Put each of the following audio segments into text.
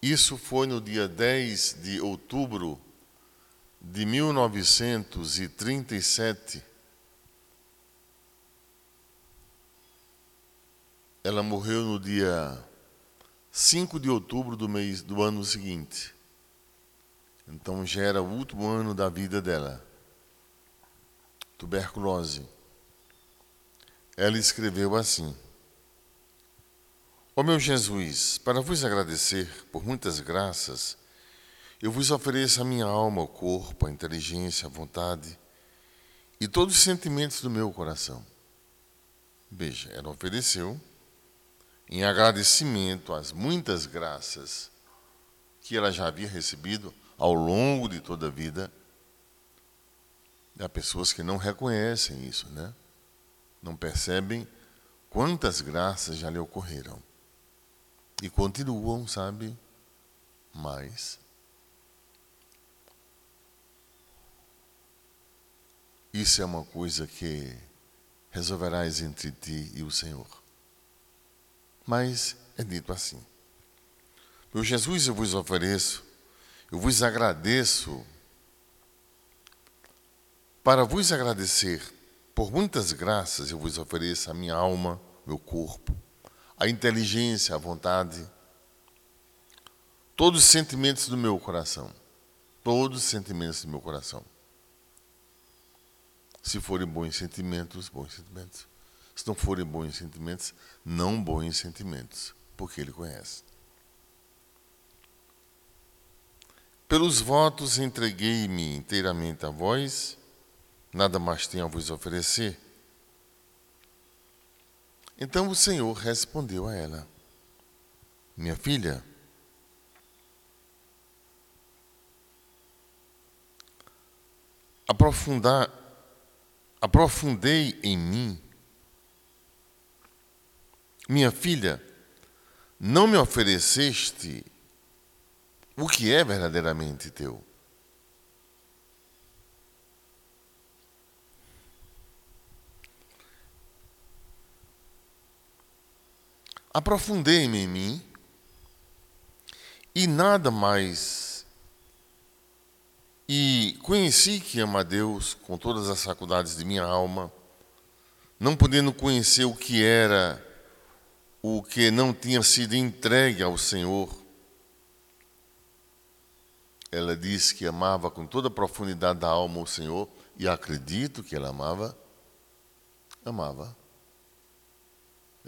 Isso foi no dia 10 de outubro de 1937. Ela morreu no dia 5 de outubro do mês do ano seguinte. Então já era o último ano da vida dela. Tuberculose. Ela escreveu assim: Ó meu Jesus, para vos agradecer por muitas graças, eu vos ofereço a minha alma, o corpo, a inteligência, a vontade e todos os sentimentos do meu coração. Veja, ela ofereceu em agradecimento às muitas graças que ela já havia recebido ao longo de toda a vida. Há pessoas que não reconhecem isso, né? Não percebem quantas graças já lhe ocorreram. E continuam, sabe? Mas isso é uma coisa que resolverás entre ti e o Senhor. Mas é dito assim: Meu Jesus, eu vos ofereço, eu vos agradeço, para vos agradecer por muitas graças, eu vos ofereço a minha alma, meu corpo, a inteligência, a vontade, todos os sentimentos do meu coração. Todos os sentimentos do meu coração. Se forem bons sentimentos, bons sentimentos. Se não forem bons sentimentos, não bons sentimentos, porque Ele conhece. Pelos votos entreguei-me inteiramente a vós, nada mais tenho a vos oferecer então o Senhor respondeu a ela: Minha filha, aprofundar, aprofundei em mim. Minha filha, não me ofereceste o que é verdadeiramente teu. Aprofundei-me em mim e nada mais. E conheci que ama a Deus com todas as faculdades de minha alma, não podendo conhecer o que era o que não tinha sido entregue ao Senhor. Ela disse que amava com toda a profundidade da alma o Senhor, e acredito que ela amava. Amava.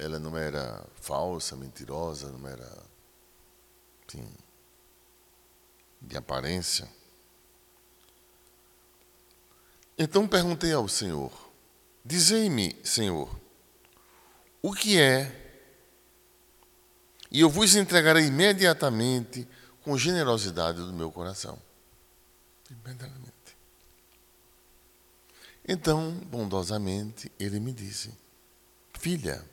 Ela não era falsa, mentirosa, não era assim, de aparência. Então perguntei ao Senhor: Dizei-me, Senhor, o que é? E eu vos entregarei imediatamente com generosidade do meu coração. Imediatamente. Então, bondosamente, ele me disse: Filha,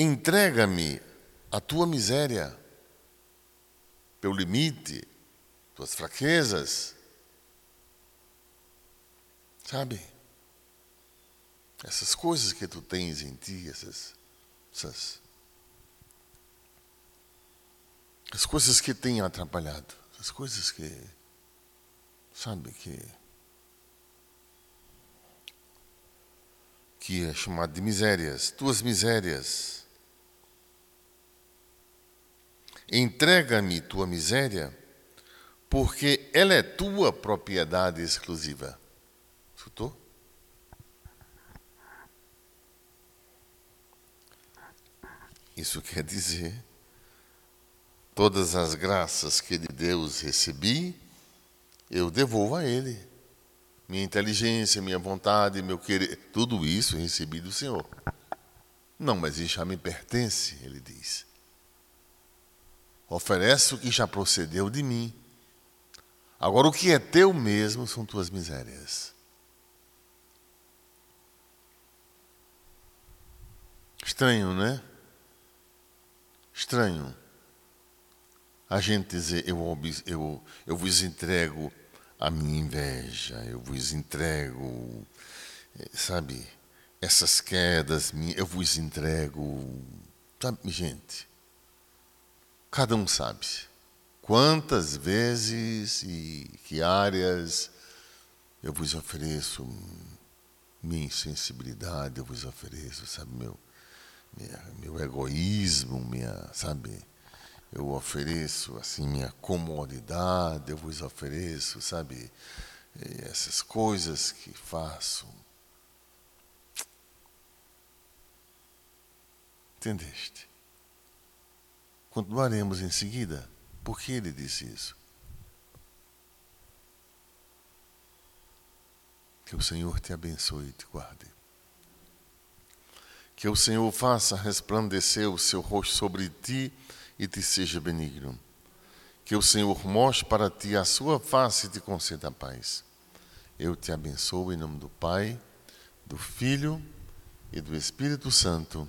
Entrega-me a tua miséria, teu limite, tuas fraquezas. Sabe? Essas coisas que tu tens em ti, essas, essas as coisas que têm atrapalhado, as coisas que, sabe, que que é chamado de misérias, tuas misérias. Entrega-me tua miséria, porque ela é tua propriedade exclusiva. Escutou? Isso quer dizer, todas as graças que de Deus recebi, eu devolvo a Ele. Minha inteligência, minha vontade, meu querer, tudo isso recebi do Senhor. Não, mas isso já me pertence, ele diz. Oferece o que já procedeu de mim. Agora, o que é teu mesmo são tuas misérias. Estranho, né? Estranho. A gente dizer, eu, eu, eu vos entrego a minha inveja, eu vos entrego, eh, sabe, essas quedas, eu vos entrego Sabe, gente, cada um sabe quantas vezes e que áreas eu vos ofereço minha insensibilidade, eu vos ofereço, sabe, meu, minha, meu egoísmo, minha, sabe, eu ofereço assim minha comodidade, eu vos ofereço, sabe, essas coisas que faço. Entendeste? Continuaremos em seguida. Por que ele disse isso? Que o Senhor te abençoe e te guarde. Que o Senhor faça resplandecer o seu rosto sobre ti e te seja benigno. Que o Senhor mostre para ti a sua face e te conceda paz. Eu te abençoo em nome do Pai, do Filho e do Espírito Santo.